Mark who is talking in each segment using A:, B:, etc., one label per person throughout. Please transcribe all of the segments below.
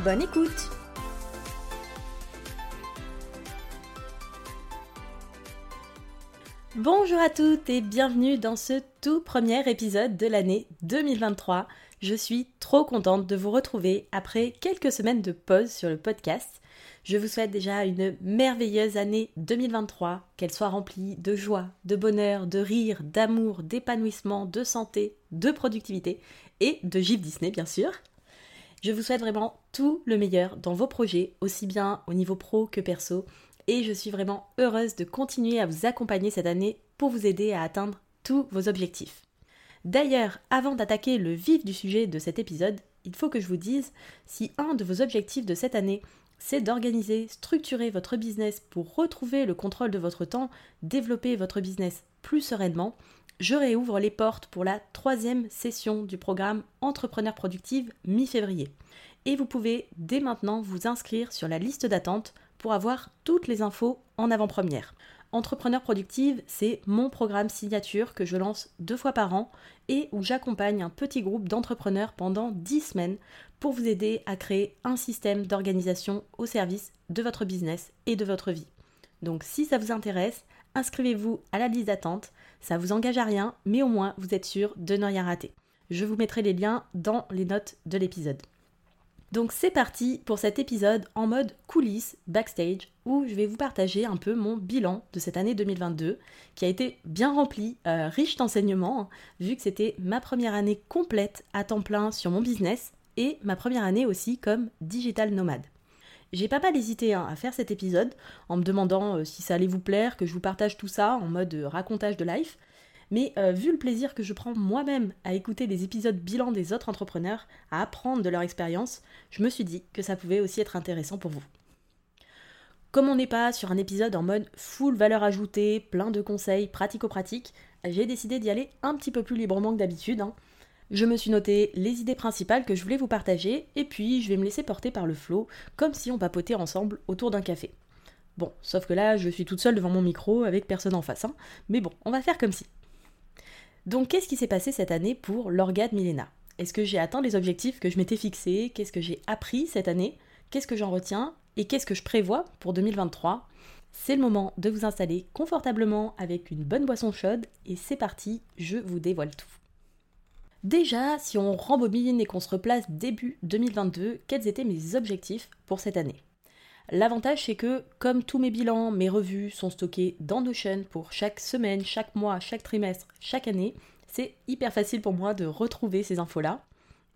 A: Bonne écoute Bonjour à toutes et bienvenue dans ce tout premier épisode de l'année 2023. Je suis trop contente de vous retrouver après quelques semaines de pause sur le podcast. Je vous souhaite déjà une merveilleuse année 2023, qu'elle soit remplie de joie, de bonheur, de rire, d'amour, d'épanouissement, de santé, de productivité et de gif Disney bien sûr. Je vous souhaite vraiment tout le meilleur dans vos projets, aussi bien au niveau pro que perso, et je suis vraiment heureuse de continuer à vous accompagner cette année pour vous aider à atteindre tous vos objectifs. D'ailleurs, avant d'attaquer le vif du sujet de cet épisode, il faut que je vous dise si un de vos objectifs de cette année c'est d'organiser, structurer votre business pour retrouver le contrôle de votre temps, développer votre business plus sereinement, je réouvre les portes pour la troisième session du programme Entrepreneur Productive mi-février. Et vous pouvez dès maintenant vous inscrire sur la liste d'attente pour avoir toutes les infos en avant-première. Entrepreneur Productive, c'est mon programme signature que je lance deux fois par an et où j'accompagne un petit groupe d'entrepreneurs pendant dix semaines pour vous aider à créer un système d'organisation au service de votre business et de votre vie. Donc si ça vous intéresse, inscrivez-vous à la liste d'attente. Ça vous engage à rien, mais au moins vous êtes sûr de ne rien rater. Je vous mettrai les liens dans les notes de l'épisode. Donc c'est parti pour cet épisode en mode coulisses, backstage, où je vais vous partager un peu mon bilan de cette année 2022, qui a été bien rempli, euh, riche d'enseignements, hein, vu que c'était ma première année complète à temps plein sur mon business, et ma première année aussi comme digital nomade. J'ai pas mal hésité hein, à faire cet épisode en me demandant euh, si ça allait vous plaire, que je vous partage tout ça en mode euh, racontage de life. Mais euh, vu le plaisir que je prends moi-même à écouter les épisodes bilan des autres entrepreneurs, à apprendre de leur expérience, je me suis dit que ça pouvait aussi être intéressant pour vous. Comme on n'est pas sur un épisode en mode full valeur ajoutée, plein de conseils pratico-pratiques, j'ai décidé d'y aller un petit peu plus librement que d'habitude. Hein. Je me suis noté les idées principales que je voulais vous partager, et puis je vais me laisser porter par le flow, comme si on papotait ensemble autour d'un café. Bon, sauf que là, je suis toute seule devant mon micro avec personne en face, hein. mais bon, on va faire comme si. Donc qu'est-ce qui s'est passé cette année pour l'orgade Milena? Est-ce que j'ai atteint les objectifs que je m'étais fixés? Qu'est-ce que j'ai appris cette année? Qu'est-ce que j'en retiens? Et qu'est-ce que je prévois pour 2023 C'est le moment de vous installer confortablement avec une bonne boisson chaude et c'est parti, je vous dévoile tout. Déjà, si on rembobine et qu'on se replace début 2022, quels étaient mes objectifs pour cette année? L'avantage, c'est que, comme tous mes bilans, mes revues sont stockées dans Notion pour chaque semaine, chaque mois, chaque trimestre, chaque année, c'est hyper facile pour moi de retrouver ces infos-là.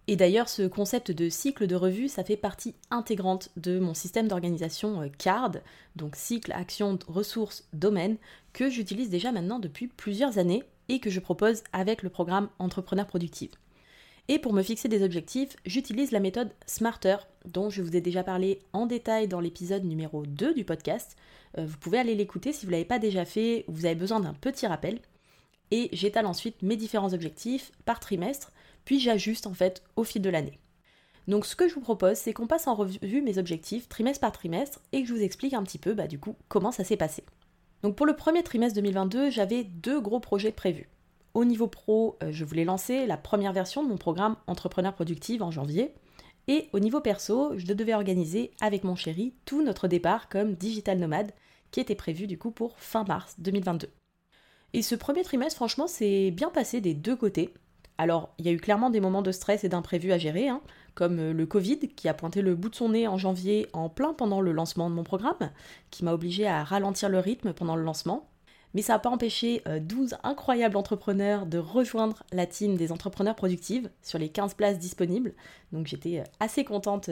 A: Et d'ailleurs, ce concept de cycle de revue, ça fait partie intégrante de mon système d'organisation euh, CARD, donc cycle, action, ressources, domaine, que j'utilise déjà maintenant depuis plusieurs années et que je propose avec le programme Entrepreneur Productif. Et pour me fixer des objectifs, j'utilise la méthode Smarter, dont je vous ai déjà parlé en détail dans l'épisode numéro 2 du podcast. Euh, vous pouvez aller l'écouter si vous ne l'avez pas déjà fait ou vous avez besoin d'un petit rappel. Et j'étale ensuite mes différents objectifs par trimestre, puis j'ajuste en fait au fil de l'année. Donc ce que je vous propose, c'est qu'on passe en revue mes objectifs trimestre par trimestre et que je vous explique un petit peu bah, du coup comment ça s'est passé. Donc pour le premier trimestre 2022, j'avais deux gros projets prévus. Au niveau pro, euh, je voulais lancer la première version de mon programme Entrepreneur Productive en janvier. Et au niveau perso, je devais organiser avec mon chéri tout notre départ comme digital nomade qui était prévu du coup pour fin mars 2022. Et ce premier trimestre, franchement, c'est bien passé des deux côtés. Alors, il y a eu clairement des moments de stress et d'imprévus à gérer, hein, comme euh, le Covid qui a pointé le bout de son nez en janvier en plein pendant le lancement de mon programme, qui m'a obligé à ralentir le rythme pendant le lancement. Mais ça n'a pas empêché 12 euh, incroyables entrepreneurs de rejoindre la team des entrepreneurs productives sur les 15 places disponibles. Donc j'étais euh, assez contente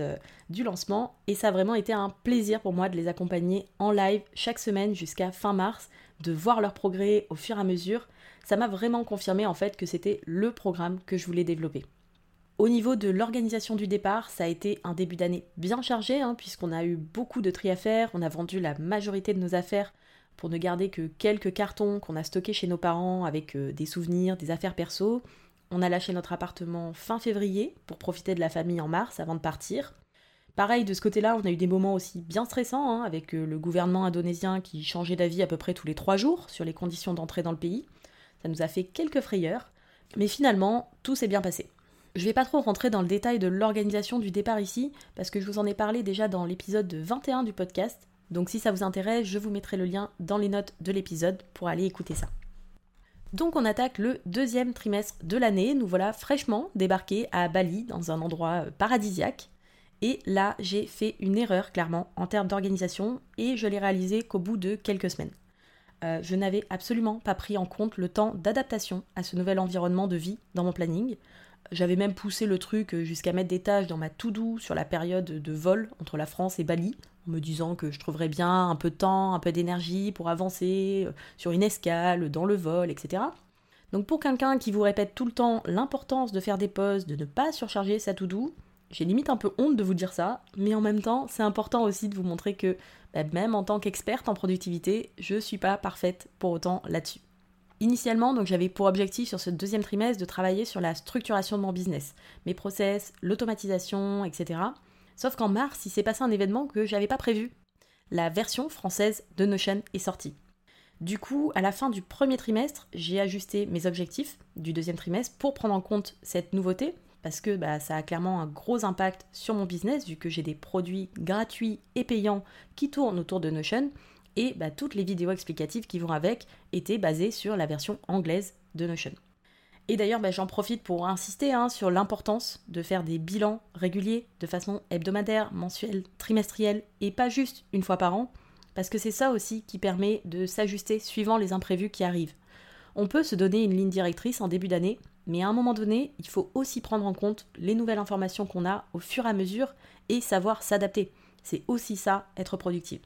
A: du lancement et ça a vraiment été un plaisir pour moi de les accompagner en live chaque semaine jusqu'à fin mars, de voir leur progrès au fur et à mesure. Ça m'a vraiment confirmé en fait que c'était le programme que je voulais développer. Au niveau de l'organisation du départ, ça a été un début d'année bien chargé, hein, puisqu'on a eu beaucoup de tri à faire, on a vendu la majorité de nos affaires pour ne garder que quelques cartons qu'on a stockés chez nos parents avec euh, des souvenirs, des affaires perso. On a lâché notre appartement fin février pour profiter de la famille en mars avant de partir. Pareil, de ce côté-là, on a eu des moments aussi bien stressants, hein, avec euh, le gouvernement indonésien qui changeait d'avis à peu près tous les trois jours sur les conditions d'entrée dans le pays. Ça nous a fait quelques frayeurs, mais finalement, tout s'est bien passé. Je vais pas trop rentrer dans le détail de l'organisation du départ ici, parce que je vous en ai parlé déjà dans l'épisode 21 du podcast, donc si ça vous intéresse, je vous mettrai le lien dans les notes de l'épisode pour aller écouter ça. Donc on attaque le deuxième trimestre de l'année, nous voilà fraîchement débarqués à Bali, dans un endroit euh, paradisiaque. Et là, j'ai fait une erreur clairement en termes d'organisation et je l'ai réalisée qu'au bout de quelques semaines. Euh, je n'avais absolument pas pris en compte le temps d'adaptation à ce nouvel environnement de vie dans mon planning. J'avais même poussé le truc jusqu'à mettre des tâches dans ma to-do sur la période de vol entre la France et Bali, en me disant que je trouverais bien un peu de temps, un peu d'énergie pour avancer euh, sur une escale, dans le vol, etc. Donc pour quelqu'un qui vous répète tout le temps l'importance de faire des pauses, de ne pas surcharger sa to-do, j'ai limite un peu honte de vous dire ça, mais en même temps, c'est important aussi de vous montrer que bah, même en tant qu'experte en productivité, je suis pas parfaite pour autant là-dessus. Initialement, donc j'avais pour objectif sur ce deuxième trimestre de travailler sur la structuration de mon business, mes process, l'automatisation, etc. Sauf qu'en mars, il s'est passé un événement que j'avais pas prévu. La version française de Notion est sortie. Du coup, à la fin du premier trimestre, j'ai ajusté mes objectifs du deuxième trimestre pour prendre en compte cette nouveauté, parce que bah, ça a clairement un gros impact sur mon business, vu que j'ai des produits gratuits et payants qui tournent autour de Notion, et bah, toutes les vidéos explicatives qui vont avec étaient basées sur la version anglaise de Notion. Et d'ailleurs, bah, j'en profite pour insister hein, sur l'importance de faire des bilans réguliers de façon hebdomadaire, mensuelle, trimestrielle et pas juste une fois par an, parce que c'est ça aussi qui permet de s'ajuster suivant les imprévus qui arrivent. On peut se donner une ligne directrice en début d'année, mais à un moment donné, il faut aussi prendre en compte les nouvelles informations qu'on a au fur et à mesure et savoir s'adapter. C'est aussi ça, être productive.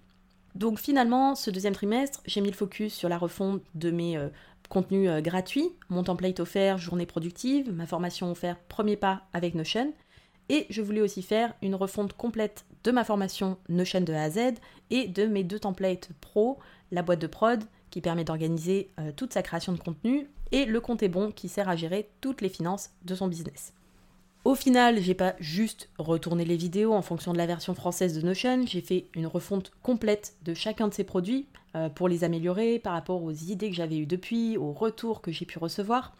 A: Donc finalement, ce deuxième trimestre, j'ai mis le focus sur la refonte de mes euh, contenus euh, gratuits, mon template offert journée productive, ma formation offerte premier pas avec Notion, et je voulais aussi faire une refonte complète de ma formation Notion de A à Z et de mes deux templates pro, la boîte de prod qui permet d'organiser euh, toute sa création de contenu et le compte est bon qui sert à gérer toutes les finances de son business. Au final, j'ai pas juste retourné les vidéos en fonction de la version française de Notion, j'ai fait une refonte complète de chacun de ces produits euh, pour les améliorer par rapport aux idées que j'avais eues depuis, aux retours que j'ai pu recevoir.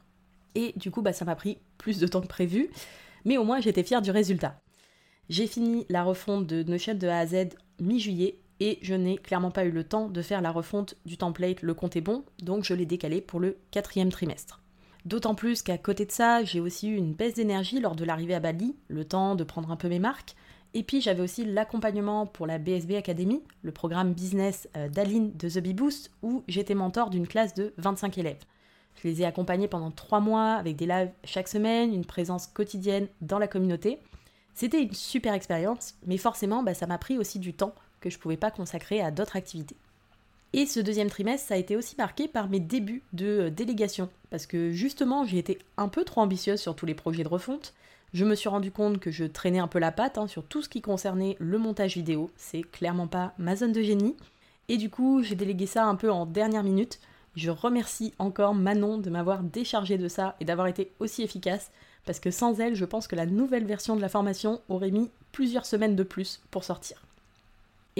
A: Et du coup, bah, ça m'a pris plus de temps que prévu, mais au moins j'étais fière du résultat. J'ai fini la refonte de Notion de A à Z mi-juillet et je n'ai clairement pas eu le temps de faire la refonte du template Le compte est bon, donc je l'ai décalé pour le quatrième trimestre. D'autant plus qu'à côté de ça, j'ai aussi eu une baisse d'énergie lors de l'arrivée à Bali, le temps de prendre un peu mes marques. Et puis j'avais aussi l'accompagnement pour la BSB Academy, le programme business euh, d'Aline de The Bee Boost, où j'étais mentor d'une classe de 25 élèves. Je les ai accompagnés pendant 3 mois avec des lives chaque semaine, une présence quotidienne dans la communauté. C'était une super expérience, mais forcément bah, ça m'a pris aussi du temps que je ne pouvais pas consacrer à d'autres activités. Et ce deuxième trimestre, ça a été aussi marqué par mes débuts de euh, délégation, parce que justement, j'ai été un peu trop ambitieuse sur tous les projets de refonte. Je me suis rendu compte que je traînais un peu la patte hein, sur tout ce qui concernait le montage vidéo. C'est clairement pas ma zone de génie. Et du coup, j'ai délégué ça un peu en dernière minute. Je remercie encore Manon de m'avoir déchargé de ça et d'avoir été aussi efficace, parce que sans elle, je pense que la nouvelle version de la formation aurait mis plusieurs semaines de plus pour sortir.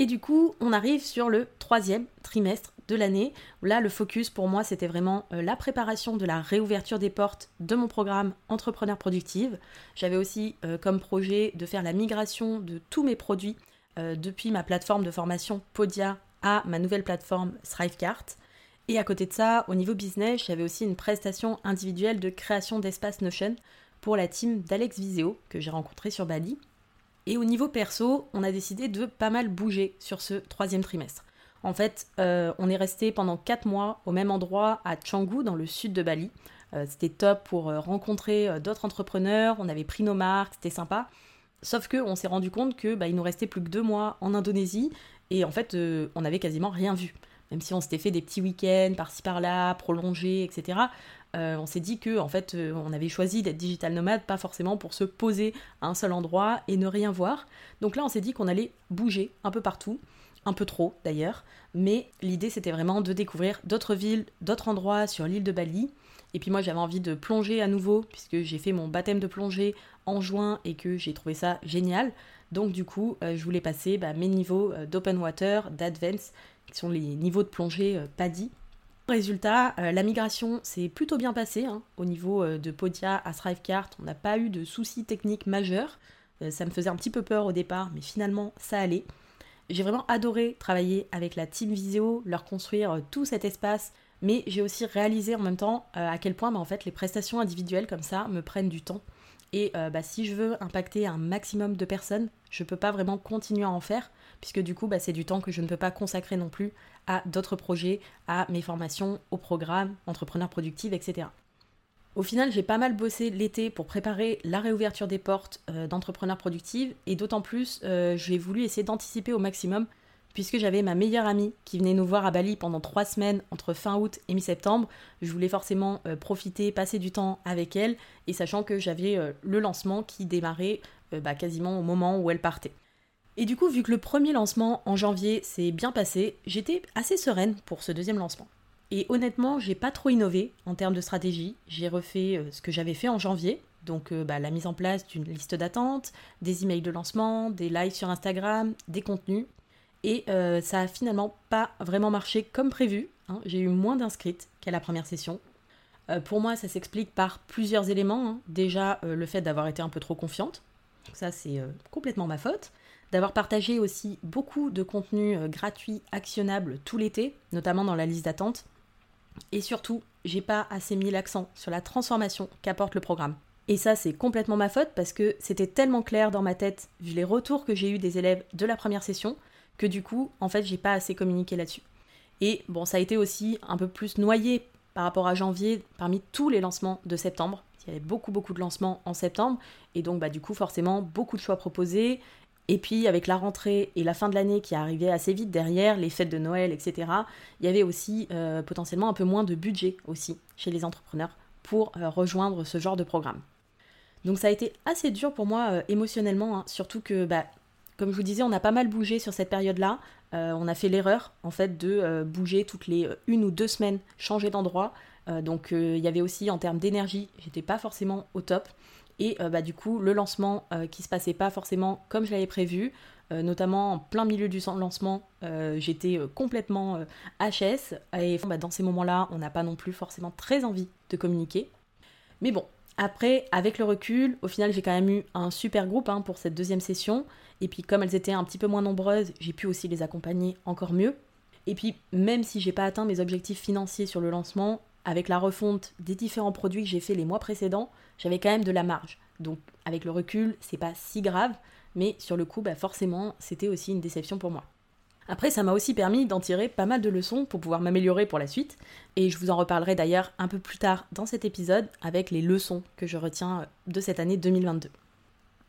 A: Et du coup, on arrive sur le troisième trimestre de l'année. Là, le focus pour moi, c'était vraiment euh, la préparation de la réouverture des portes de mon programme Entrepreneur Productive. J'avais aussi euh, comme projet de faire la migration de tous mes produits euh, depuis ma plateforme de formation Podia à ma nouvelle plateforme Thrivecart. Et à côté de ça, au niveau business, j'avais aussi une prestation individuelle de création d'espace Notion pour la team d'Alex Viseo que j'ai rencontré sur Bali. Et au niveau perso, on a décidé de pas mal bouger sur ce troisième trimestre. En fait, euh, on est resté pendant 4 mois au même endroit à Canggu, dans le sud de Bali. Euh, c'était top pour euh, rencontrer d'autres entrepreneurs, on avait pris nos marques, c'était sympa. Sauf qu'on s'est rendu compte que bah, il nous restait plus que 2 mois en Indonésie et en fait, on n'avait quasiment rien vu. même si on s'était fait des petits week-ends par-ci par-là, prolongés, etc. Euh, on s'est dit que en fait euh, on avait choisi d'être digital nomade pas forcément pour se poser à un seul endroit et ne rien voir. Donc là on s'est dit qu'on allait bouger un peu partout, un peu trop d'ailleurs, mais l'idée c'était vraiment de découvrir d'autres villes, d'autres endroits sur l'île de Bali. Et puis moi j'avais envie de plonger à nouveau puisque j'ai fait mon baptême de plongée en juin et que j'ai trouvé ça génial. Donc du coup euh, je voulais passer bah, mes niveaux d'open water, d'advance, qui sont les niveaux de plongée PADI Résultat, euh, la migration s'est plutôt bien passée hein. au niveau euh, de Podia à Thrivecart. On n'a pas eu de soucis techniques majeurs. Euh, ça me faisait un petit peu peur au départ, mais finalement ça allait. J'ai vraiment adoré travailler avec la team Visio, leur construire tout cet espace, mais j'ai aussi réalisé en même temps à quel point bah, les prestations individuelles comme ça me prennent du temps. Et bah, si je veux impacter un maximum de personnes, je ne peux pas vraiment continuer à en faire, puisque du coup, bah, c'est du temps que je ne peux pas consacrer non plus à d'autres projets, à mes formations, au programme, entrepreneur productive, etc. Au final, j'ai pas mal bossé l'été pour préparer la réouverture des portes euh, d'entrepreneurs productive, et d'autant plus, euh, j'ai voulu essayer d'anticiper au maximum, puisque j'avais ma meilleure amie qui venait nous voir à Bali pendant trois semaines entre fin août et mi-septembre. Je voulais forcément euh, profiter, passer du temps avec elle, et sachant que j'avais le lancement qui démarrait bah, quasiment au moment où elle partait. Et du coup, vu que le premier lancement en janvier s'est bien passé, j'étais assez sereine pour ce deuxième lancement. Et honnêtement, j'ai pas trop innové en termes de stratégie. J'ai refait euh, ce que j'avais fait en janvier, donc euh, bah, la mise en place d'une liste d'attente, des emails de lancement, des lives sur Instagram, des contenus. Et euh, ça a finalement pas vraiment marché comme prévu. Hein. J'ai eu moins d'inscrites qu'à la première session. pour moi, ça s'explique par plusieurs éléments. Hein. Déjà, le fait d'avoir été un peu trop confiante. Ça, c'est complètement ma faute d'avoir partagé aussi beaucoup de contenu euh, gratuit, actionnable tout l'été, notamment dans la liste d'attente. Et surtout, j'ai pas assez mis l'accent sur la transformation qu'apporte le programme. Et ça, c'est complètement ma faute parce que c'était tellement clair dans ma tête, vu les retours que j'ai eu des élèves de la première session, que du coup, en fait, j'ai pas assez communiqué là-dessus. Et bon, ça a été aussi un peu plus noyé par rapport à janvier parmi tous les lancements de septembre. Il y avait beaucoup beaucoup de lancements en septembre et donc bah du coup forcément beaucoup de choix proposés et puis avec la rentrée et la fin de l'année qui arrivait assez vite derrière, les fêtes de Noël, etc., il y avait aussi euh, potentiellement un peu moins de budget aussi chez les entrepreneurs pour euh, rejoindre ce genre de programme. Donc ça a été assez dur pour moi euh, émotionnellement, hein, surtout que, bah, comme je vous disais, on a pas mal bougé sur cette période-là. on a fait l'erreur en fait de bouger toutes les une ou deux semaines, changer d'endroit. donc il y avait aussi en termes d'énergie, j'étais pas forcément au top. Et euh, bah, du coup, le lancement euh, qui se passait pas forcément comme je l'avais prévu, euh, notamment en plein milieu du lancement, j'étais complètement HS. Et bah, dans ces moments-là, on n'a pas non plus forcément très envie de communiquer. Mais bon, après, avec le recul, au final, j'ai quand même eu un super groupe hein, pour cette deuxième session. Et puis, comme elles étaient un petit peu moins nombreuses, j'ai pu aussi les accompagner encore mieux. Et puis, même si j'ai pas atteint mes objectifs financiers sur le lancement, avec la refonte des différents produits que j'ai fait les mois précédents, j'avais quand même de la marge. Donc avec le recul, c'est pas si grave, mais sur le coup, bah forcément, c'était aussi une déception pour moi. Après, ça m'a aussi permis d'en tirer pas mal de leçons pour pouvoir m'améliorer pour la suite, et je vous en reparlerai d'ailleurs un peu plus tard dans cet épisode avec les leçons que je retiens de cette année 2022.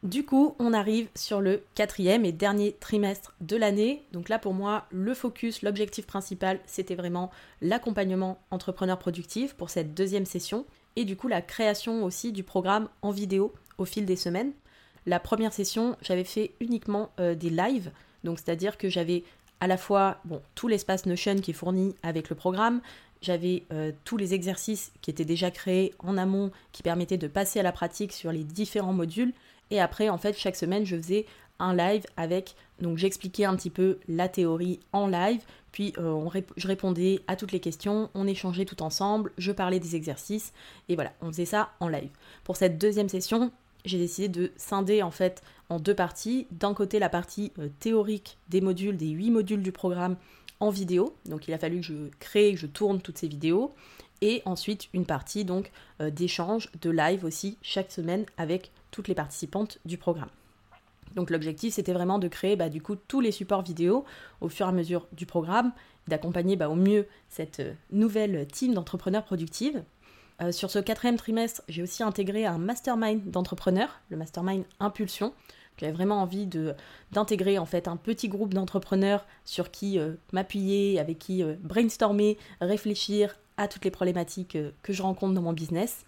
A: Du coup, on arrive sur le quatrième et dernier trimestre de l'année. Donc là, pour moi, le focus, l'objectif principal, c'était vraiment l'accompagnement entrepreneur productif pour cette deuxième session et du coup la création aussi du programme en vidéo au fil des semaines. La première session, j'avais fait uniquement euh, des lives, donc c'est-à-dire que j'avais à la fois bon, tout l'espace Notion qui est fourni avec le programme, j'avais euh, tous les exercices qui étaient déjà créés en amont qui permettaient de passer à la pratique sur les différents modules et après, en fait, chaque semaine, je faisais un live avec. Donc, j'expliquais un petit peu la théorie en live. Puis, euh, je répondais à toutes les questions. On échangeait tout ensemble. Je parlais des exercices. Et voilà, on faisait ça en live. Pour cette deuxième session, j'ai décidé de scinder en fait en deux parties. D'un côté, la partie euh, théorique des modules, des huit modules du programme en vidéo. Donc, il a fallu que je crée, que je tourne toutes ces vidéos et ensuite une partie donc euh, d'échange, de live aussi chaque semaine avec toutes les participantes du programme. Donc l'objectif c'était vraiment de créer bah, du coup tous les supports vidéo au fur et à mesure du programme, d'accompagner bah, au mieux cette euh, nouvelle team d'entrepreneurs productives. Euh, sur ce quatrième trimestre, j'ai aussi intégré un mastermind d'entrepreneurs, le mastermind Impulsion. J'avais vraiment envie d'intégrer en fait un petit groupe d'entrepreneurs sur qui euh, m'appuyer, avec qui euh, brainstormer, réfléchir à toutes les problématiques euh, que je rencontre dans mon business.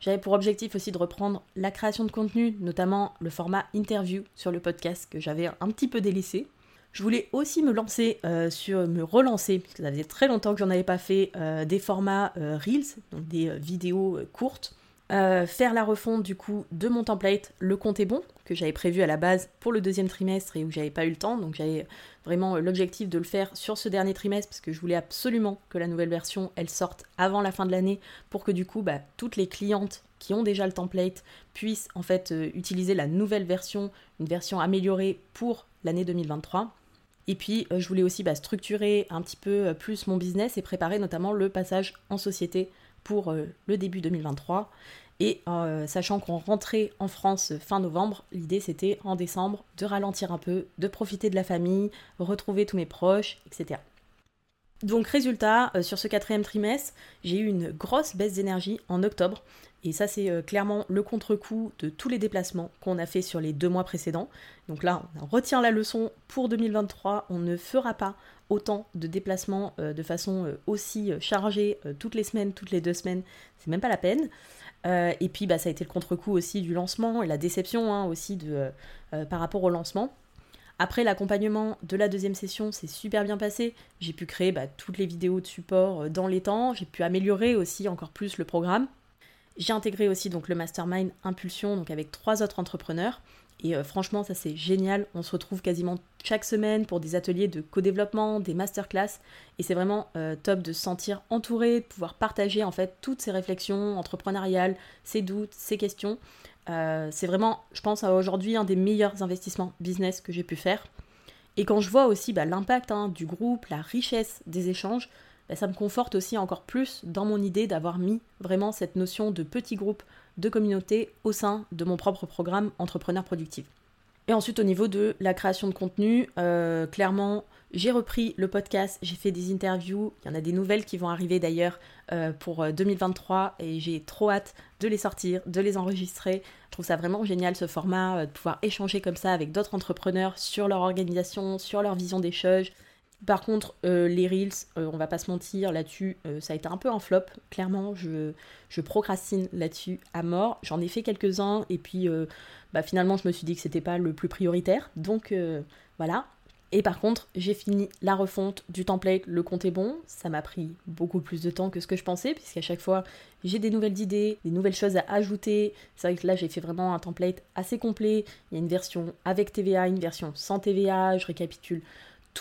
A: J'avais pour objectif aussi de reprendre la création de contenu, notamment le format interview sur le podcast que j'avais un petit peu délaissé. Je voulais aussi me lancer sur me relancer, puisque ça faisait très longtemps que j'en avais pas fait, des formats Reels, donc des vidéos courtes euh, faire la refonte du coup de mon template Le compte est bon, que j'avais prévu à la base pour le deuxième trimestre et où j'avais pas eu le temps. Donc j'avais vraiment l'objectif de le faire sur ce dernier trimestre parce que je voulais absolument que la nouvelle version elle sorte avant la fin de l'année pour que du coup bah, toutes les clientes qui ont déjà le template puissent en fait euh, utiliser la nouvelle version, une version améliorée pour l'année 2023. Et puis, euh, je voulais aussi bah, structurer un petit peu plus mon business et préparer notamment le passage en société pour le début 2023. Et euh, sachant qu'on rentrait en France fin novembre, l'idée c'était en décembre de ralentir un peu, de profiter de la famille, retrouver tous mes proches, etc. Donc résultat, euh, sur ce quatrième trimestre, j'ai eu une grosse baisse d'énergie en octobre. Et ça c'est euh, clairement le contre-coup de tous les déplacements qu'on a fait sur les deux mois précédents. Donc là, on retient la leçon pour 2023, on ne fera pas autant de déplacements de façon aussi chargée toutes les semaines, toutes les deux semaines, c'est même pas la peine. Euh, et puis bah, ça a été le contre-coup aussi du lancement et la déception hein, aussi de, euh, euh, par rapport au lancement. Après l'accompagnement de la deuxième session, c'est super bien passé. J'ai pu créer bah, toutes les vidéos de support dans les temps. J'ai pu améliorer aussi encore plus le programme. J'ai intégré aussi donc le mastermind Impulsion donc avec trois autres entrepreneurs. Et franchement, ça c'est génial. On se retrouve quasiment chaque semaine pour des ateliers de co-développement, des masterclass. Et c'est vraiment euh, top de se sentir entouré, de pouvoir partager en fait toutes ces réflexions entrepreneuriales, ces doutes, ces questions. Euh, c'est vraiment, je pense, aujourd'hui un des meilleurs investissements business que j'ai pu faire. Et quand je vois aussi bah, l'impact hein, du groupe, la richesse des échanges, bah, ça me conforte aussi encore plus dans mon idée d'avoir mis vraiment cette notion de petit groupe, de communauté au sein de mon propre programme Entrepreneur Productif. Et ensuite, au niveau de la création de contenu, euh, clairement, j'ai repris le podcast, j'ai fait des interviews, il y en a des nouvelles qui vont arriver d'ailleurs euh, pour 2023 euh, et j'ai trop hâte de les sortir, de les enregistrer. Je trouve ça vraiment génial ce format, de pouvoir échanger comme ça avec d'autres entrepreneurs sur leur organisation, sur leur vision des choses. Par contre, les Reels, on va pas se mentir, là-dessus, ça a été un peu un flop. Clairement, je, procrastine là-dessus à mort. J'en ai fait quelques-uns et puis bah, finalement je me suis dit que c'était pas le plus prioritaire. Donc euh, voilà. Et par contre, j'ai fini la refonte du template Le compte est bon. Ça m'a pris beaucoup plus de temps que ce que je pensais, puisqu'à chaque fois, j'ai des nouvelles idées, des nouvelles choses à ajouter. C'est vrai que là, j'ai fait vraiment un template assez complet. Il y a une version avec TVA, une version sans TVA. Je récapitule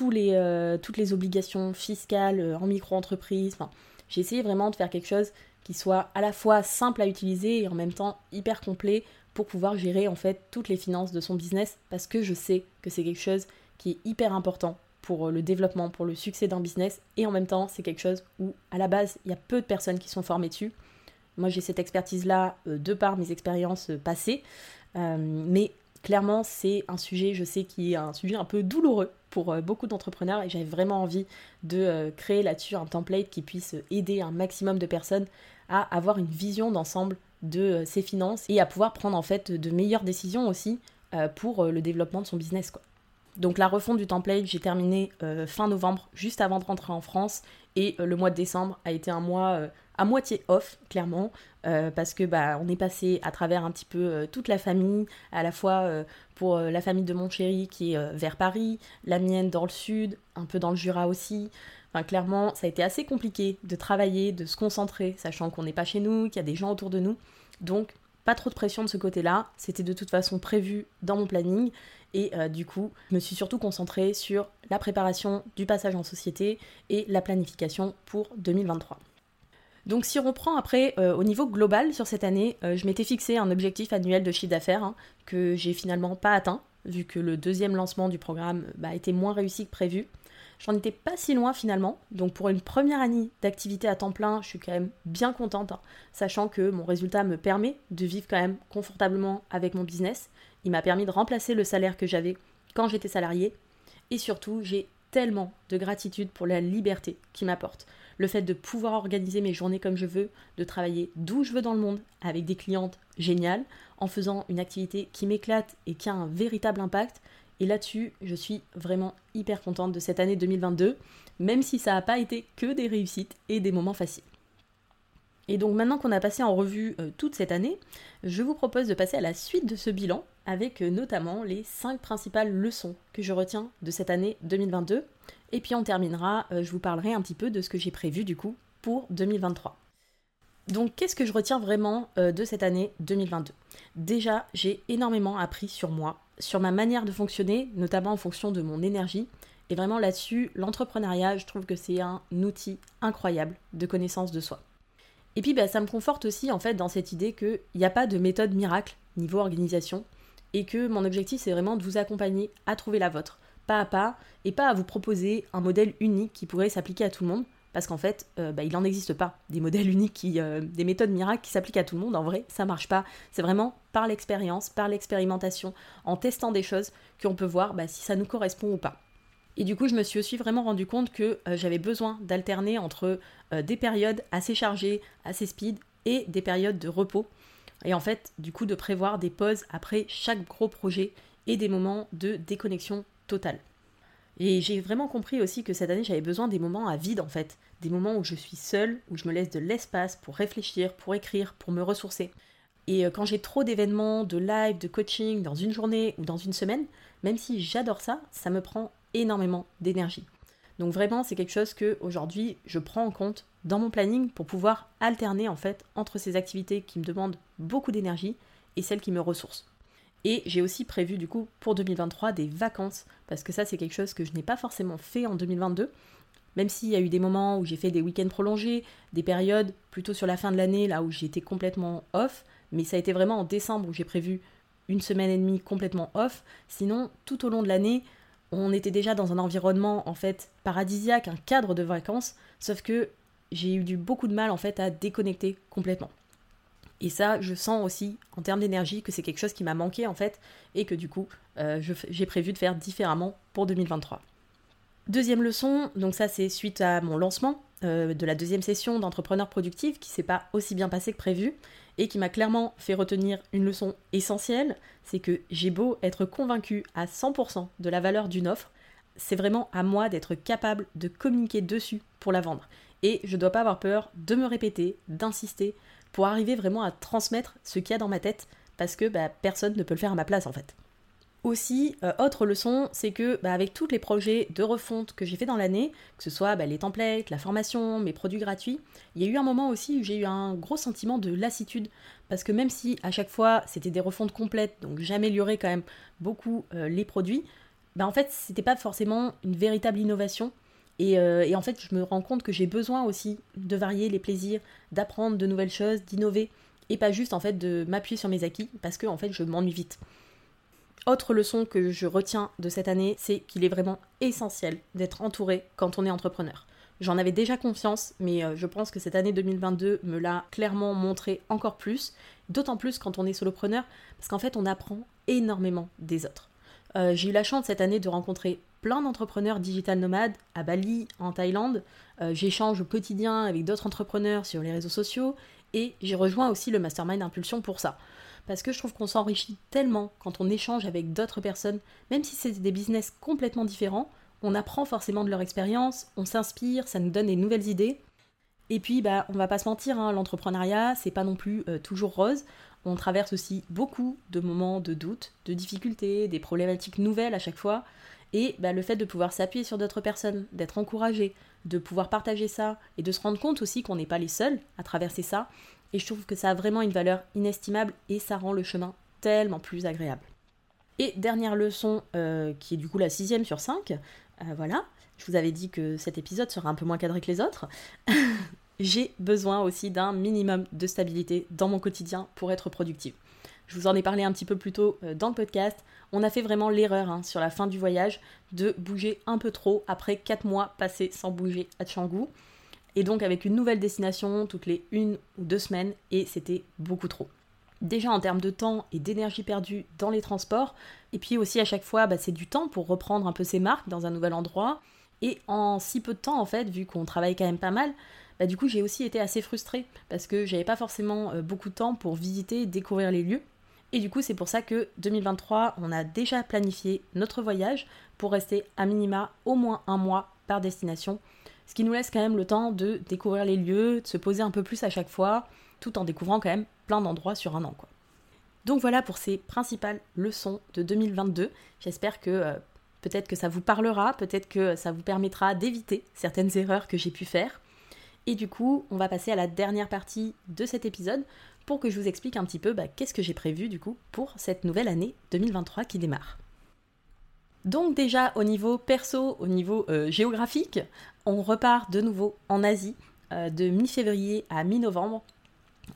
A: euh, toutes les obligations fiscales euh, en micro-entreprise. J'ai essayé vraiment de faire quelque chose qui soit à la fois simple à utiliser et en même temps hyper complet pour pouvoir gérer en fait toutes les finances de son business parce que je sais que c'est quelque chose qui est hyper important pour euh, le développement, pour le succès d'un business et en même temps c'est quelque chose où à la base il y a peu de personnes qui sont formées dessus. Moi j'ai cette expertise là de par mes expériences passées, mais clairement c'est un sujet je sais qui est un sujet un peu douloureux pour beaucoup d'entrepreneurs et j'avais vraiment envie de créer là-dessus un template qui puisse aider un maximum de personnes à avoir une vision d'ensemble de euh, ses finances et à pouvoir prendre en fait de meilleures décisions aussi euh, pour euh, le développement de son business. Donc la refonte du template, j'ai terminé fin novembre, juste avant de rentrer en France, et le mois de décembre a été un mois à moitié off, clairement, parce que bah on est passé à travers un petit peu toute la famille, à la fois pour la famille de mon chéri qui est vers Paris, la mienne dans le sud, un peu dans le Jura aussi. Enfin, clairement, ça a été assez compliqué de travailler, de se concentrer, sachant qu'on n'est pas chez nous, qu'il y a des gens autour de nous. Donc, pas trop de pression de ce côté-là. C'était de toute façon prévu dans mon planning. Et euh, du coup, je me suis surtout concentrée sur la préparation du passage en société et la planification pour 2023. Donc si on reprend après euh, au niveau global sur cette année, euh, je m'étais fixé un objectif annuel de chiffre d'affaires hein, que j'ai finalement pas atteint, vu que le deuxième lancement du programme bah, été moins réussi que prévu. J'en étais pas si loin finalement. Donc pour une première année d'activité à temps plein, je suis quand même bien contente, hein, sachant que mon résultat me permet de vivre quand même confortablement avec mon business. Il m'a permis de remplacer le salaire que j'avais quand j'étais salarié. Et surtout, j'ai tellement de gratitude pour la liberté qu'il m'apporte. Le fait de pouvoir organiser mes journées comme je veux, de travailler d'où je veux dans le monde, avec des clientes géniales, en faisant une activité qui m'éclate et qui a un véritable impact. Et là-dessus, je suis vraiment hyper contente de cette année 2022, même si ça n'a pas été que des réussites et des moments faciles. Et donc maintenant qu'on a passé en revue euh, toute cette année, je vous propose de passer à la suite de ce bilan avec euh, notamment les 5 principales leçons que je retiens de cette année 2022. Et puis on terminera, euh, je vous parlerai un petit peu de ce que j'ai prévu du coup pour 2023. Donc qu'est-ce que je retiens vraiment de cette année 2022 Déjà, j'ai énormément appris sur moi, sur ma manière de fonctionner, notamment en fonction de mon énergie. Et vraiment là-dessus, l'entrepreneuriat, je trouve que c'est un outil incroyable de connaissance de soi. Et puis bah, ça me conforte aussi en fait dans cette idée qu'il n'y a pas de méthode miracle niveau organisation et que mon objectif c'est vraiment de vous accompagner à trouver la vôtre, pas à pas, et pas à vous proposer un modèle unique qui pourrait s'appliquer à tout le monde, parce qu'en fait, euh, bah, il n'en existe pas des modèles uniques, euh, des méthodes miracles qui s'appliquent à tout le monde. En vrai, ça marche pas. C'est vraiment par l'expérience, par l'expérimentation, en testant des choses qu'on peut voir bah, si ça nous correspond ou pas. Et du coup, je me suis aussi vraiment rendu compte que euh, j'avais besoin d'alterner entre euh, des périodes assez chargées, assez speed, et des périodes de repos. Et en fait, du coup, de prévoir des pauses après chaque gros projet et des moments de déconnexion totale. Et j'ai vraiment compris aussi que cette année, j'avais besoin des moments à vide en fait. Des moments où je suis seule, où je me laisse de l'espace pour réfléchir, pour écrire, pour me ressourcer. Et euh, quand j'ai trop d'événements, de live, de coaching dans une journée ou dans une semaine, même si j'adore ça, ça me prend énormément d'énergie. Donc vraiment, c'est quelque chose que aujourd'hui, je prends en compte dans mon planning pour pouvoir alterner en fait entre ces activités qui me demandent beaucoup d'énergie et celles qui me ressourcent. Et j'ai aussi prévu du coup pour 2023 des vacances parce que ça c'est quelque chose que je n'ai pas forcément fait en 2022. Même s'il y a eu des moments où j'ai fait des week-ends prolongés, des périodes plutôt sur la fin de l'année là où j'étais complètement off, mais ça a été vraiment en décembre où j'ai prévu une semaine et demie complètement off. Sinon, tout au long de l'année, on était déjà dans un environnement en fait paradisiaque, un cadre de vacances, sauf que j'ai eu du beaucoup de mal en fait à déconnecter complètement. Et ça, je sens aussi en termes d'énergie que c'est quelque chose qui m'a manqué en fait et que du coup, euh, j'ai prévu de faire différemment pour 2023. Deuxième leçon, donc ça c'est suite à mon lancement euh, de la deuxième session d'entrepreneur productif qui s'est pas aussi bien passé que prévu et qui m'a clairement fait retenir une leçon essentielle, c'est que j'ai beau être convaincu à 100% de la valeur d'une offre, c'est vraiment à moi d'être capable de communiquer dessus pour la vendre. Et je ne dois pas avoir peur de me répéter, d'insister, pour arriver vraiment à transmettre ce qu'il y a dans ma tête, parce que bah, personne ne peut le faire à ma place en fait. Aussi, euh, autre leçon, c'est que bah, avec tous les projets de refonte que j'ai fait dans l'année, que ce soit bah, les templates, la formation, mes produits gratuits, il y a eu un moment aussi où j'ai eu un gros sentiment de lassitude, parce que même si à chaque fois c'était des refontes complètes, donc j'améliorais quand même beaucoup euh, les produits, bah, en fait c'était pas forcément une véritable innovation. Et, euh, et en fait je me rends compte que j'ai besoin aussi de varier les plaisirs, d'apprendre de nouvelles choses, d'innover, et pas juste en fait de m'appuyer sur mes acquis, parce que en fait je m'ennuie vite. Autre leçon que je retiens de cette année, c'est qu'il est vraiment essentiel d'être entouré quand on est entrepreneur. J'en avais déjà confiance, mais euh, je pense que cette année 2022 me l'a clairement montré encore plus, d'autant plus quand on est solopreneur, parce qu'en fait on apprend énormément des autres. Euh, j'ai eu la chance cette année de rencontrer plein d'entrepreneurs digital nomades à Bali, en Thaïlande. Euh, j'échange au quotidien avec d'autres entrepreneurs sur les réseaux sociaux et j'ai rejoint aussi le Mastermind Impulsion pour ça parce que je trouve qu'on s'enrichit tellement quand on échange avec d'autres personnes, même si c'est des business complètement différents, on apprend forcément de leur expérience, on s'inspire, ça nous donne des nouvelles idées. Et puis, bah, on va pas se mentir, hein, l'entrepreneuriat, c'est pas non plus euh, toujours rose. On traverse aussi beaucoup de moments de doute, de difficultés, des problématiques nouvelles à chaque fois. Et bah, le fait de pouvoir s'appuyer sur d'autres personnes, d'être encouragé, de pouvoir partager ça et de se rendre compte aussi qu'on n'est pas les seuls à traverser ça, et je trouve que ça a vraiment une valeur inestimable et ça rend le chemin tellement plus agréable. Et dernière leçon, euh, qui est du coup la sixième sur cinq, euh, voilà, je vous avais dit que cet épisode sera un peu moins cadré que les autres. J'ai besoin aussi d'un minimum de stabilité dans mon quotidien pour être productive. Je vous en ai parlé un petit peu plus tôt euh, dans le podcast. On a fait vraiment l'erreur hein, sur la fin du voyage de bouger un peu trop après 4 mois passés sans bouger à Tchangou et donc avec une nouvelle destination toutes les une ou deux semaines, et c'était beaucoup trop. Déjà en termes de temps et d'énergie perdue dans les transports, et puis aussi à chaque fois, bah, c'est du temps pour reprendre un peu ses marques dans un nouvel endroit, Et en si peu de temps, en fait, vu qu'on travaille quand même pas mal, bah, du coup, j'ai aussi été assez frustrée parce que j'avais pas forcément euh, beaucoup de temps pour visiter, découvrir les lieux. Et du coup, c'est pour ça que 2023, on a déjà planifié notre voyage pour rester à minima au moins un mois par destination. Ce qui nous laisse quand même le temps de découvrir les lieux, de se poser un peu plus à chaque fois, tout en découvrant quand même plein d'endroits sur un an. Donc voilà pour ces principales leçons de 2022. J'espère que euh, peut-être que ça vous parlera, peut-être que ça vous permettra d'éviter certaines erreurs que j'ai pu faire. Et du coup, on va passer à la dernière partie de cet épisode pour que je vous explique un petit peu bah, qu'est-ce que j'ai prévu du coup pour cette nouvelle année 2023 qui démarre. Donc déjà au niveau perso, au niveau euh, géographique, on repart de nouveau en Asie euh, de mi-février à mi-novembre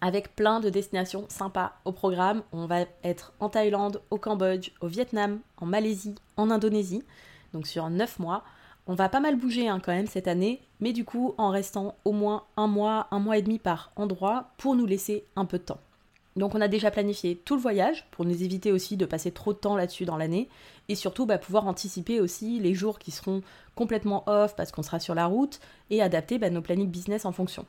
A: avec plein de destinations sympas au programme. On va être en Thaïlande, au Cambodge, au Vietnam, en Malaisie, en Indonésie, donc sur 9 mois. On va pas mal bouger hein, quand même cette année, mais du coup en restant au moins un mois, un mois et demi par endroit pour nous laisser un peu de temps. Donc on a déjà planifié tout le voyage pour nous éviter aussi de passer trop de temps là-dessus dans l'année et surtout bah, pouvoir anticiper aussi les jours qui seront complètement off parce qu'on sera sur la route et adapter bah, nos plannings business en fonction.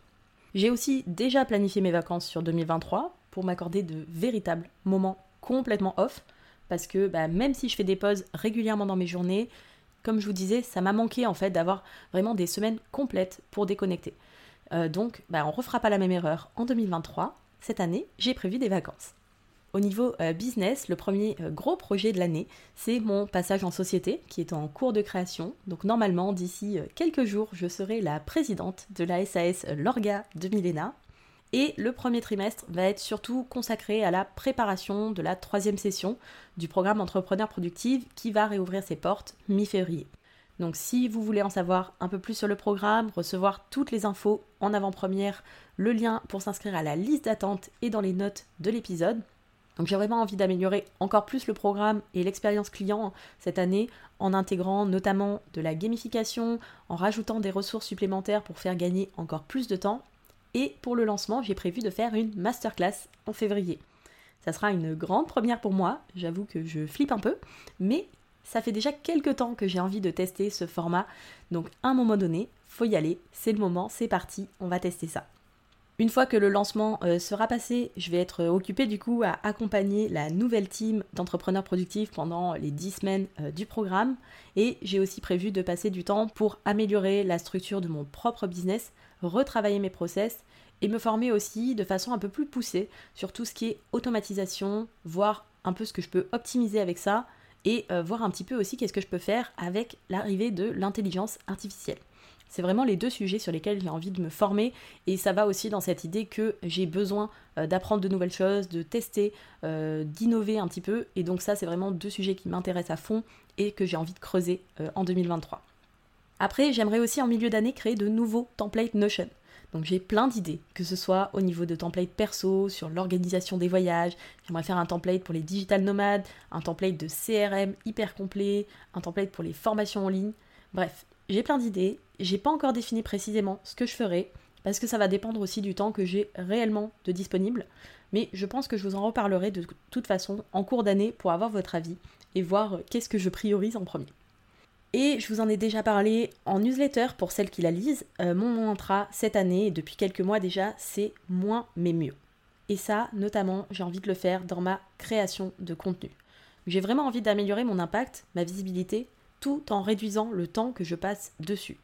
A: J'ai aussi déjà planifié mes vacances sur 2023 pour m'accorder de véritables moments complètement off parce que bah, même si je fais des pauses régulièrement dans mes journées, comme je vous disais, ça m'a manqué en fait d'avoir vraiment des semaines complètes pour déconnecter. Euh, donc, on ne refera pas la même erreur en 2023. Cette année, j'ai prévu des vacances. Au niveau euh, business, le premier euh, gros projet de l'année, c'est mon passage en société qui est en cours de création. Donc normalement, d'ici quelques jours, je serai la présidente de la SAS Lorga de Milena. Et le premier trimestre va être surtout consacré à la préparation de la troisième session du programme Entrepreneur Productive qui va réouvrir ses portes mi-février. Donc si vous voulez en savoir un peu plus sur le programme, recevoir toutes les infos en avant-première, le lien pour s'inscrire à la liste d'attente est dans les notes de l'épisode. Donc j'ai vraiment envie d'améliorer encore plus le programme et l'expérience client cette année en intégrant notamment de la gamification, en rajoutant des ressources supplémentaires pour faire gagner encore plus de temps et pour le lancement, j'ai prévu de faire une masterclass en février. Ça sera une grande première pour moi, j'avoue que je flippe un peu, mais ça fait déjà quelques temps que j'ai envie de tester ce format, donc à un moment donné, faut y aller, c'est le moment, c'est parti, on va tester ça. Une fois que le lancement euh, sera passé, je vais être occupée du coup à accompagner la nouvelle team d'entrepreneurs productifs pendant les 10 semaines euh, du programme. Et j'ai aussi prévu de passer du temps pour améliorer la structure de mon propre business, retravailler mes process et me former aussi de façon un peu plus poussée sur tout ce qui est automatisation, voir un peu ce que je peux optimiser avec ça et euh, voir un petit peu aussi qu'est-ce que je peux faire avec l'arrivée de l'intelligence artificielle. C'est vraiment les deux sujets sur lesquels j'ai envie de me former et ça va aussi dans cette idée que j'ai besoin euh, d'apprendre de nouvelles choses, de tester, euh, d'innover un petit peu et donc ça c'est vraiment deux sujets qui m'intéressent à fond et que j'ai envie de creuser en 2023. Après j'aimerais aussi en milieu d'année créer de nouveaux templates Notion. Donc j'ai plein d'idées, que ce soit au niveau de templates perso, sur l'organisation des voyages, j'aimerais faire un template pour les digital nomades, un template de CRM hyper complet, un template pour les formations en ligne. Bref, j'ai plein d'idées, j'ai pas encore défini précisément ce que je ferai, parce que ça va dépendre aussi du temps que j'ai réellement de disponible. Mais je pense que je vous en reparlerai de toute façon en cours d'année pour avoir votre avis et voir qu'est-ce que je priorise en premier. Et je vous en ai déjà parlé en newsletter pour celles qui la lisent. Euh, mon mantra cette année, et depuis quelques mois déjà, c'est moins mais mieux. Et ça, notamment, j'ai envie de le faire dans ma création de contenu. J'ai vraiment envie d'améliorer mon impact, ma visibilité, tout en réduisant le temps que je passe dessus.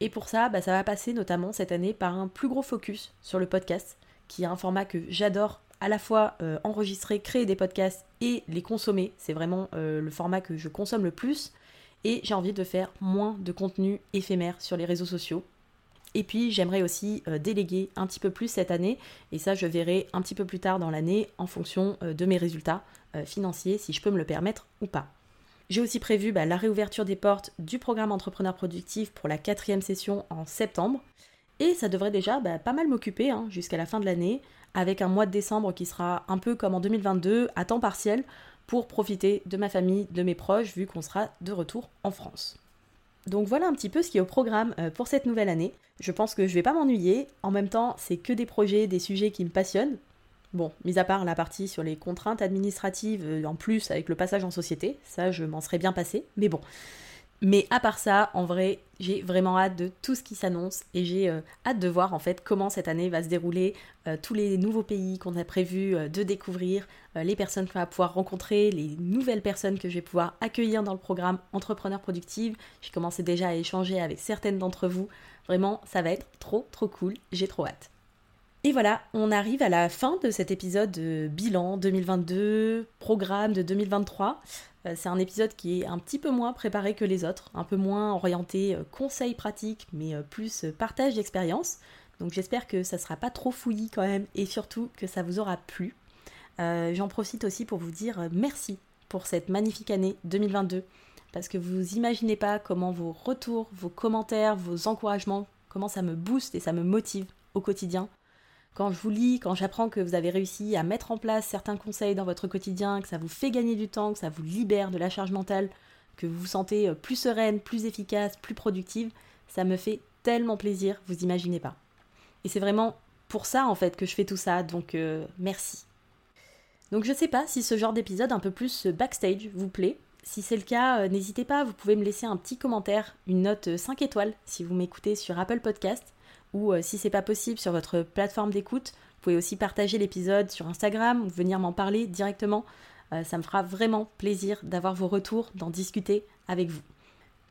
A: Et pour ça, bah, ça va passer notamment cette année par un plus gros focus sur le podcast, qui est un format que j'adore à la fois euh, enregistrer, créer des podcasts et les consommer. C'est vraiment euh, le format que je consomme le plus et j'ai envie de faire moins de contenu éphémère sur les réseaux sociaux. Et puis j'aimerais aussi euh, déléguer un petit peu plus cette année, et ça je verrai un petit peu plus tard dans l'année en fonction euh, de mes résultats euh, financiers, si je peux me le permettre ou pas. J'ai aussi prévu bah, la réouverture des portes du programme Entrepreneur Productif pour la quatrième session en septembre. Et ça devrait déjà bah, pas mal m'occuper hein, jusqu'à la fin de l'année, avec un mois de décembre qui sera un peu comme en 2022, à temps partiel, pour profiter de ma famille, de mes proches, vu qu'on sera de retour en France. Donc voilà un petit peu ce qui est au programme euh, pour cette nouvelle année. Je pense que je vais pas m'ennuyer. En même temps, c'est que des projets, des sujets qui me passionnent. Bon, mis à part la partie sur les contraintes administratives, euh, en plus avec le passage en société, ça je m'en serais bien passé, mais bon. Mais à part ça, en vrai, j'ai vraiment hâte de tout ce qui s'annonce et j'ai euh, hâte de voir en fait comment cette année va se dérouler, euh, tous les nouveaux pays qu'on a prévu euh, de découvrir, les personnes qu'on va pouvoir rencontrer, les nouvelles personnes que je vais pouvoir accueillir dans le programme Entrepreneur Productive. J'ai commencé déjà à échanger avec certaines d'entre vous. Vraiment, ça va être trop trop cool, j'ai trop hâte. Et voilà, on arrive à la fin de cet épisode de bilan 2022, programme de 2023. Euh, c'est un épisode qui est un petit peu moins préparé que les autres, un peu moins orienté euh, conseils pratiques, mais euh, plus partage d'expérience. Donc j'espère que ça sera pas trop fouillis quand même et surtout que ça vous aura plu. J'en profite aussi pour vous dire merci pour cette magnifique année 2022 parce que vous imaginez pas comment vos retours, vos commentaires, vos encouragements, comment ça me booste et ça me motive au quotidien. Quand je vous lis, quand j'apprends que vous avez réussi à mettre en place certains conseils dans votre quotidien, que ça vous fait gagner du temps, que ça vous libère de la charge mentale, que vous vous sentez euh, plus sereine, plus efficace, plus productive, ça me fait tellement plaisir, vous imaginez pas. Et c'est vraiment pour ça en fait que je fais tout ça, donc euh, merci. Donc je sais pas si ce genre d'épisode un peu plus backstage vous plaît. Si c'est le cas, euh, n'hésitez pas, vous pouvez me laisser un petit commentaire, une note 5 étoiles si vous m'écoutez sur Apple Podcast ou euh, si c'est pas possible sur votre plateforme d'écoute, vous pouvez aussi partager l'épisode sur Instagram ou venir m'en parler directement. Euh, ça me fera vraiment plaisir d'avoir vos retours, d'en discuter avec vous.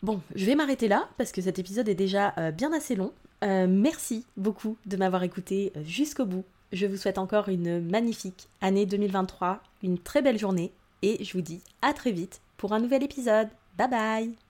A: Bon, je vais m'arrêter là parce que cet épisode est déjà euh, bien assez long. merci beaucoup de m'avoir écouté jusqu'au bout. Je vous souhaite encore une magnifique année 2023, une très belle journée et je vous dis à très vite pour un nouvel épisode. Bye bye